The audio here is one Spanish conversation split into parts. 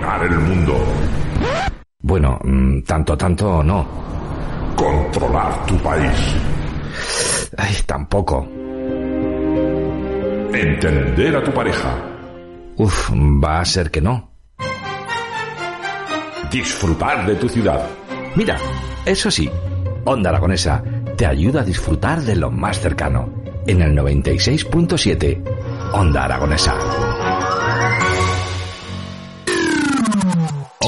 El mundo. Bueno, mm, tanto, tanto no. Controlar tu país. Ay, tampoco. Entender a tu pareja. Uf, va a ser que no. Disfrutar de tu ciudad. Mira, eso sí, Onda Aragonesa te ayuda a disfrutar de lo más cercano. En el 96.7, Onda Aragonesa.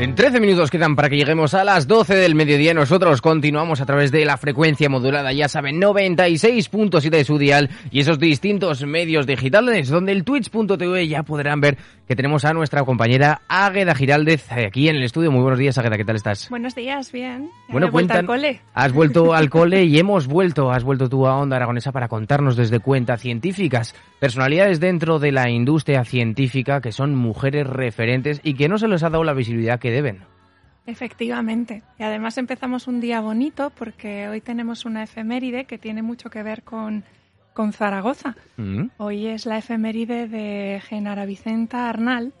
En 13 minutos quedan para que lleguemos a las 12 del mediodía. Nosotros continuamos a través de la frecuencia modulada, ya saben, 96.7 de su dial y esos distintos medios digitales, donde el twitch.tv ya podrán ver que tenemos a nuestra compañera Águeda Giraldez aquí en el estudio. Muy buenos días, Águeda, ¿qué tal estás? Buenos días, bien. Bueno, vuelto cuentan- al cole. Has vuelto al cole y hemos vuelto, has vuelto tú a Onda Aragonesa para contarnos desde cuentas científicas, personalidades dentro de la industria científica que son mujeres referentes y que no se les ha dado la visibilidad que deben. Efectivamente. Y además empezamos un día bonito porque hoy tenemos una efeméride que tiene mucho que ver con, con Zaragoza. Mm. Hoy es la efeméride de Genara Vicenta Arnal,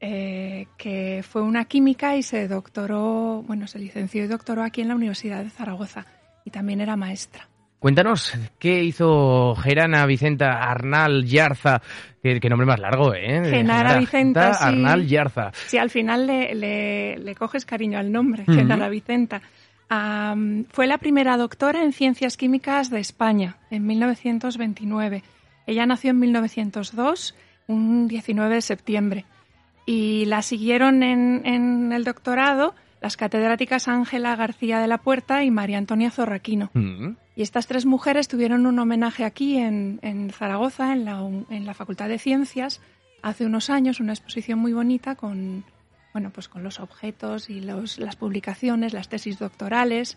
eh, que fue una química y se doctoró, bueno, se licenció y doctoró aquí en la Universidad de Zaragoza. Y también era maestra. Cuéntanos, ¿qué hizo Gerana Vicenta Arnal Yarza? Qué, qué nombre más largo, ¿eh? Genara Vicenta, sí. Arnal Yarza. Si al final le, le- le coges cariño al nombre, Ujú. Genara Vicenta. Fue la primera doctora en ciencias químicas de España en 1929. Ella nació en 1902, un 19 de septiembre. Y la siguieron en, en el doctorado las catedráticas Ángela García de la Puerta y María Antonia Zorraquino. Mm. Y estas tres mujeres tuvieron un homenaje aquí en, en Zaragoza, en la, un- en la Facultad de Ciencias, hace unos años, una exposición muy bonita con, bueno, pues con los objetos y los- las publicaciones, las tesis doctorales,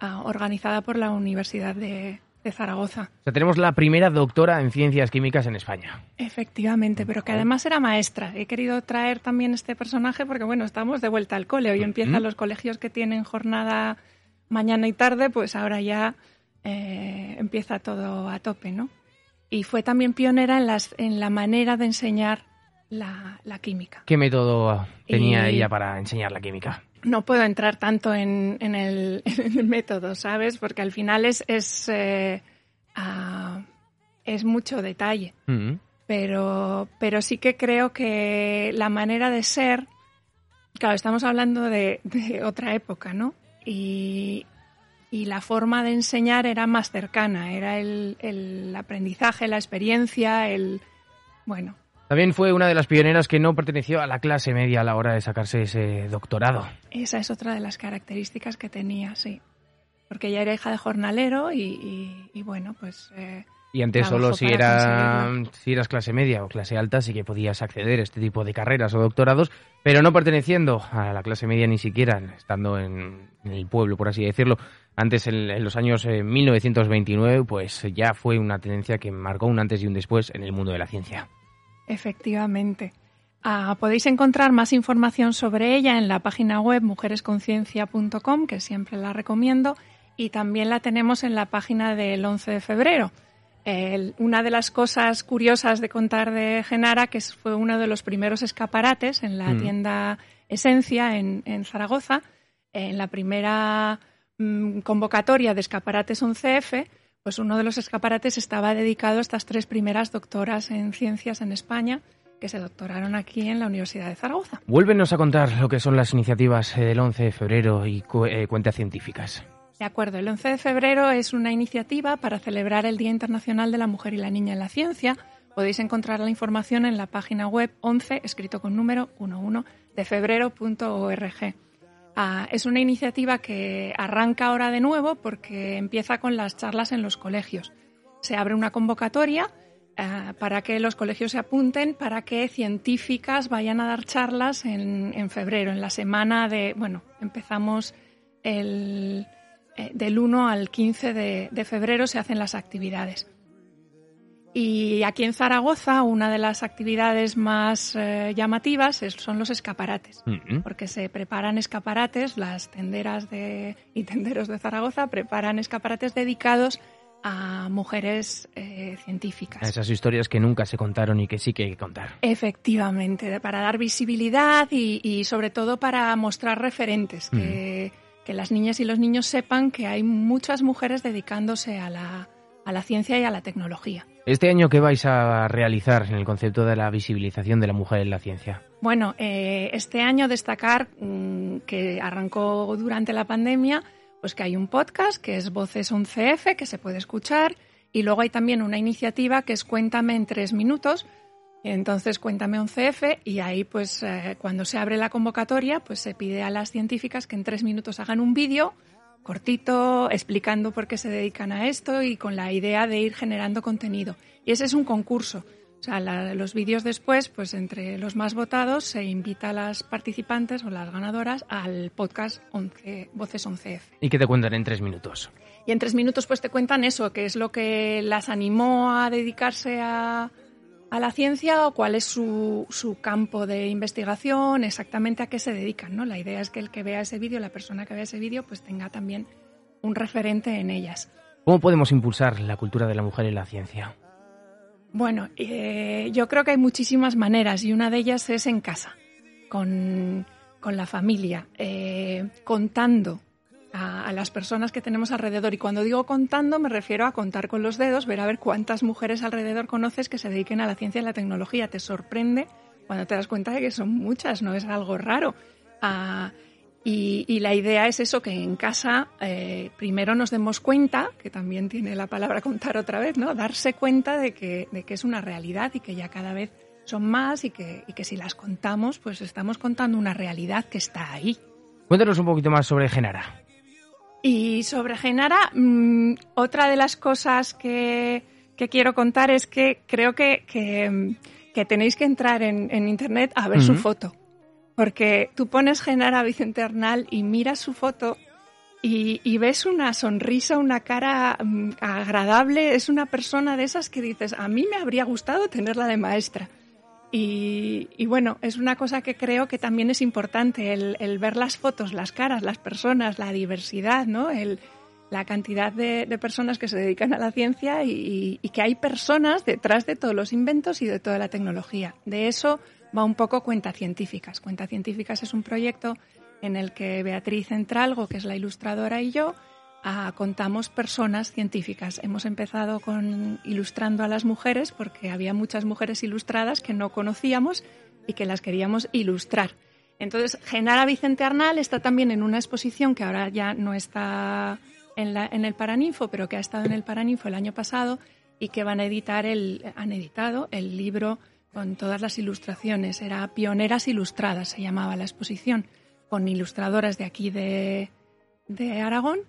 ah, organizada por la Universidad de, de Zaragoza. O sea, tenemos la primera doctora en ciencias químicas en España. Efectivamente, pero que además era maestra. He querido traer también este personaje porque, bueno, estamos de vuelta al cole. Hoy empiezan los colegios que tienen jornada mañana y tarde, pues ahora ya eh, empieza todo a tope, ¿no? Y fue también pionera en, las, en la manera de enseñar la, la química. ¿Qué método tenía Y- ella para enseñar la química? No puedo entrar tanto en, en el, en el método, ¿sabes? Porque al final es, es, eh, ah, es mucho detalle. Mm. pero, pero sí que creo que la manera de ser, claro, estamos hablando de, de otra época, ¿no? Y, y la forma de enseñar era más cercana, era el, el aprendizaje, la experiencia, el... Bueno, También fue una de las pioneras que no perteneció a la clase media a la hora de sacarse ese doctorado. esa es otra de las características que tenía, sí. Porque ella era hija de jornalero y, y- y bueno, pues... eh, Y antes solo si, era, si eras clase media o clase alta sí que podías acceder a este tipo de carreras o doctorados, pero no perteneciendo a la clase media ni siquiera, estando en, en el pueblo, por así decirlo. Antes, en, en los años eh, 1929, pues ya fue una tendencia que marcó un antes y un después en el mundo de la ciencia. Efectivamente. Ah, podéis encontrar más información sobre ella en la página web mujeresconciencia.com, que siempre la recomiendo, y también la tenemos en la página del 11 de febrero. El- una de las cosas curiosas de contar de Genara, que fue uno de los primeros escaparates en la Mm. tienda Esencia en, en Zaragoza, en la primera mm, convocatoria de escaparates 11F, pues uno de los escaparates estaba dedicado a estas tres primeras doctoras en ciencias en España que se doctoraron aquí en la Universidad de Zaragoza. Vuélvenos a contar lo que son las iniciativas eh, del 11 de febrero y cu- eh, cuentas científicas. De acuerdo, el 11 de febrero es una iniciativa para celebrar el Día Internacional de la Mujer y la Niña en la Ciencia. Podéis encontrar la información en la página web 11, escrito con número 11 de febrero.org. Ah, es una iniciativa que arranca ahora de nuevo porque empieza con las charlas en los colegios. Se abre una convocatoria ah, para que los colegios se apunten, para que científicas vayan a dar charlas en, febrero, en la semana de, bueno, empezamos el, eh, del 1 al 15 de febrero se hacen las actividades. Y aquí en Zaragoza, una de las actividades más eh, llamativas son los escaparates, porque se preparan escaparates, las tenderas de, y tenderos de Zaragoza preparan escaparates dedicados a mujeres eh, científicas. A esas historias que nunca se contaron y que sí que hay que contar. Efectivamente, para dar visibilidad y, sobre todo para mostrar referentes, que, que las niñas y los niños sepan que hay muchas mujeres dedicándose a la, a la ciencia y a la tecnología. ¿Este año qué vais a realizar en el concepto de la visibilización de la mujer en la ciencia? Bueno, eh, este año destacar mm, que arrancó durante la pandemia, pues que hay un podcast que es Voces 11F que se puede escuchar y luego hay también una iniciativa que es Cuéntame en tres minutos. Entonces, cuéntame 11F y ahí, pues, eh, cuando se abre la convocatoria, pues se pide a las científicas que en tres minutos hagan un vídeo cortito, explicando por qué se dedican a esto y con la idea de ir generando contenido. Y ese es un concurso. O sea, los vídeos después, pues entre los más votados, se invita a las participantes o las ganadoras al podcast 11, Voces 11F. ¿Y qué te cuentan en tres minutos? Y en tres minutos, pues te cuentan eso, que es lo que las animó a dedicarse a, a la ciencia o cuál es su, su, campo de investigación, exactamente a qué se dedican. ¿no? La idea es que el que vea ese vídeo, la persona que vea ese vídeo, pues tenga también un referente en ellas. ¿Cómo podemos impulsar la cultura de la mujer en la ciencia? Bueno, eh, yo creo que hay muchísimas maneras y una de ellas es en casa, con, con la familia, eh, contando a, las personas que tenemos alrededor. Y cuando digo contando, me refiero a contar con los dedos, ver a ver cuántas mujeres alrededor conoces que se dediquen a la ciencia y la tecnología. Te sorprende cuando te das cuenta de que son muchas, no es algo raro. Ah, y, la idea es eso, que en casa eh, primero nos demos cuenta, que también tiene la palabra contar otra vez, ¿no? Darse cuenta de que, de que es una realidad y que ya cada vez son más y que, y que si las contamos, pues estamos contando una realidad que está ahí. Cuéntanos un poquito más sobre Genara. Y sobre Genara, mm, otra de las cosas que, quiero contar es que creo que, que, tenéis que entrar en, Internet a ver su foto. Porque tú pones Genara Vicente Arnal y miras su foto y, y, ves una sonrisa, una cara mm, agradable. Es una persona de esas que dices, a mí me habría gustado tenerla de maestra. Y, bueno, es una cosa que creo que también es importante, el, ver las fotos, las caras, las personas, la diversidad, ¿no? El, la cantidad de, personas que se dedican a la ciencia y, que hay personas detrás de todos los inventos y de toda la tecnología. De eso va un poco Cuenta Científicas. Cuenta Científicas es un proyecto en el que Beatriz Entralgo, que es la ilustradora, y yo contamos personas científicas. Hemos empezado con ilustrando a las mujeres porque había muchas mujeres ilustradas que no conocíamos y que las queríamos ilustrar. Entonces, Genara Vicente Arnal está también en una exposición que ahora ya no está en, la, en el Paraninfo, pero que ha estado en el Paraninfo el año pasado y que van a editar el, han editado el libro con todas las ilustraciones. Era Pioneras Ilustradas, se llamaba la exposición, con ilustradoras de aquí de, de Aragón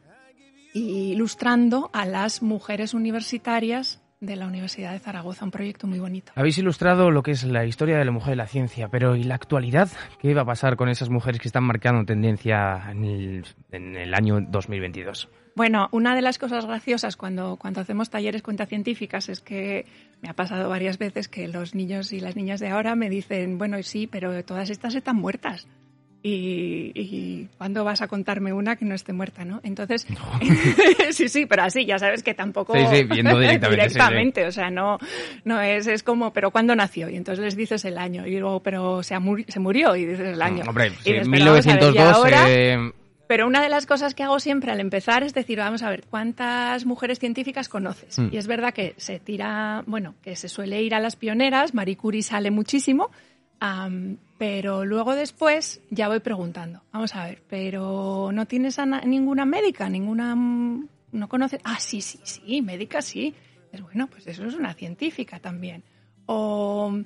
ilustrando a las mujeres universitarias de la Universidad de Zaragoza, un proyecto muy bonito. Habéis ilustrado lo que es la historia de la mujer de la ciencia, pero ¿y la actualidad? ¿Qué va a pasar con esas mujeres que están marcando tendencia en el, en el año 2022? Bueno, una de las cosas graciosas cuando, cuando hacemos talleres cuentas científicas es que me ha pasado varias veces que los niños y las niñas de ahora me dicen, bueno, sí, pero todas estas están muertas y, y ¿cuándo vas a contarme una que no esté muerta, no? Entonces, sí, sí, pero así, ya sabes que tampoco... Sí, sí, viendo directamente. directamente, o sea, no, no es, es como, pero ¿cuándo nació? Y entonces les dices el año, y luego, pero se, se murió, y dices el año. hombre, y 1902... Eh, pero una de las cosas que hago siempre al empezar es decir, vamos a ver, ¿cuántas mujeres científicas conoces? Mm. Y es verdad que se tira, bueno, que se suele ir a las pioneras, Marie Curie sale muchísimo, Am, pero luego después ya voy preguntando. Vamos a ver, pero ¿no tienes a na- ninguna médica? ¿Ninguna... mm, ¿No conoces? Ah, sí, sí, sí, médica sí. Es bueno, pues eso es una científica también. O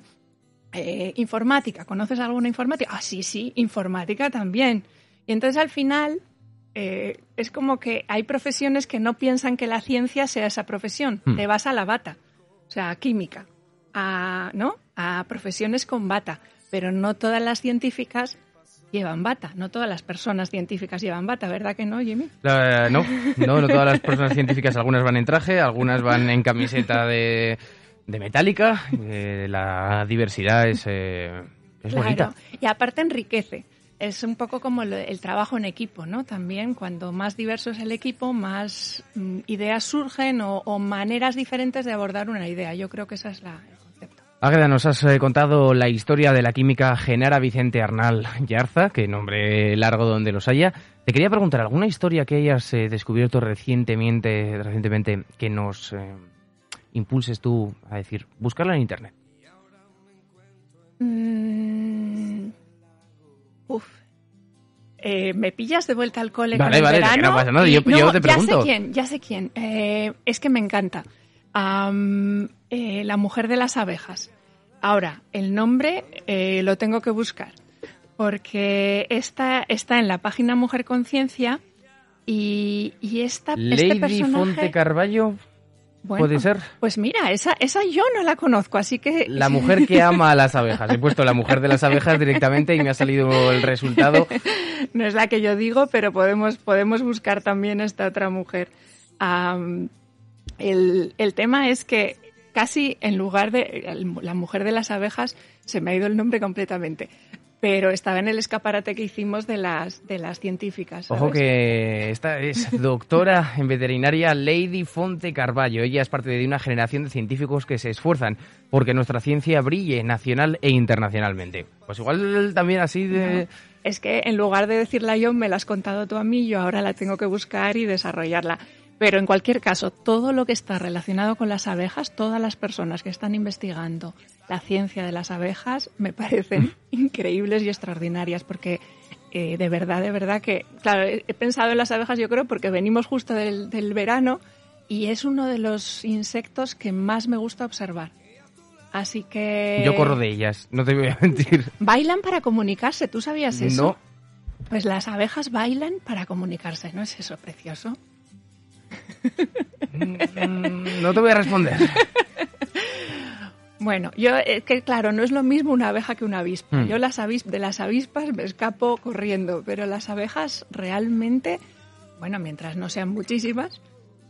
eh, informática, ¿conoces alguna informática? Ah, sí, sí, informática también. Y entonces al final eh, es como que hay profesiones que no piensan que la ciencia sea esa profesión. Hmm. Te vas a la bata, o sea, química, a, ¿no? a profesiones con bata. Pero no todas las científicas llevan bata, no todas las personas científicas llevan bata, ¿verdad que no, Jimmy? La- no, no, no todas las personas científicas, algunas van en traje, algunas van en camiseta de, de metálica. eh, la diversidad es, eh, es bonita. Y aparte enriquece. Es un poco como lo- el trabajo en equipo, ¿no? También cuando más diverso es el equipo, más mm, ideas surgen o, o maneras diferentes de abordar una idea. Yo creo que esa es la, el. Águeda, nos has eh, contado la historia de la química Genara Vicente Arnal Yarza, que nombre largo donde los haya. Te quería preguntar, ¿alguna historia que hayas eh, descubierto recientemente, recientemente que nos eh, impulses tú a decir, buscarla en Internet? Mm, uf. Eh, ¿Me pillas de vuelta al cole Vale, con el vale, que verano? no pasa nada, yo te Ya sé quién, ya sé quién. Es que me encanta. Eh, la mujer de las abejas. Ahora, el nombre eh, lo tengo que buscar porque esta está en la página Mujer Conciencia y, y esta, este Lady personaje... Fonte Carballo, bueno, ¿puede ser? Pues mira, esa, esa yo no la conozco, así que... La mujer que ama a las abejas. He puesto la mujer de las abejas directamente y me ha salido el resultado. no es la que yo digo, pero podemos, podemos buscar también esta otra mujer. El, el tema es que casi en lugar de la mujer de las abejas, se me ha ido el nombre completamente, pero estaba en el escaparate que hicimos de las, de las científicas. ¿sabes? Ojo que esta es doctora en veterinaria Lady Fonte Carballo. Ella es parte de una generación de científicos que se esfuerzan porque nuestra ciencia brille nacional e internacionalmente. Pues igual también así de... Es que en lugar de decirla yo, me la has contado tú a mí, yo ahora la tengo que buscar y desarrollarla. Pero en cualquier caso, todo lo que está relacionado con las abejas, todas las personas que están investigando la ciencia de las abejas, me parecen increíbles y extraordinarias, porque eh, de verdad, de verdad que, claro, he, pensado en las abejas, yo creo, porque venimos justo del, del verano y es uno de los insectos que más me gusta observar. Así que... Yo corro de ellas, no te voy a mentir. Bailan para comunicarse, ¿tú sabías eso? No. Pues las abejas bailan para comunicarse, ¿no es eso precioso? Mm, No te voy a responder. Bueno, yo es que claro, no es lo mismo una abeja que una avispa. Hmm. Yo las avis- de las avispas me escapo corriendo, pero las abejas realmente, bueno, mientras no sean muchísimas,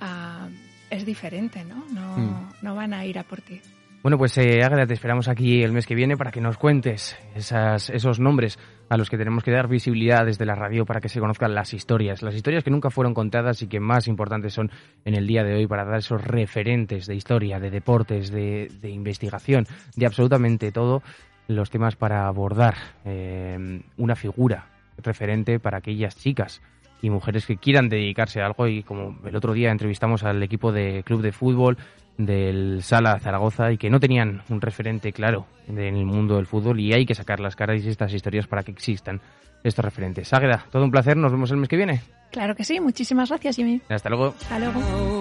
ah, es diferente, ¿no? No, no van a ir a por ti. Bueno, pues eh, Águeda, te esperamos aquí el mes que viene para que nos cuentes esos nombres a los que tenemos que dar visibilidad desde la radio para que se conozcan las historias, las historias que nunca fueron contadas y que más importantes son en el día de hoy para dar esos referentes de historia, de deportes, de, de investigación, de absolutamente todo, los temas para abordar. Eh, una figura referente para aquellas chicas y mujeres que quieran dedicarse a algo y como el otro día entrevistamos al equipo de club de fútbol del Sala Zaragoza y que no tenían un referente claro en el mundo del fútbol y hay que sacar las caras y estas historias para que existan estos referentes. Águeda, todo un placer, nos vemos el mes que viene. Claro que sí, muchísimas gracias, Jimmy. Hasta luego. Hasta luego.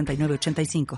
906985.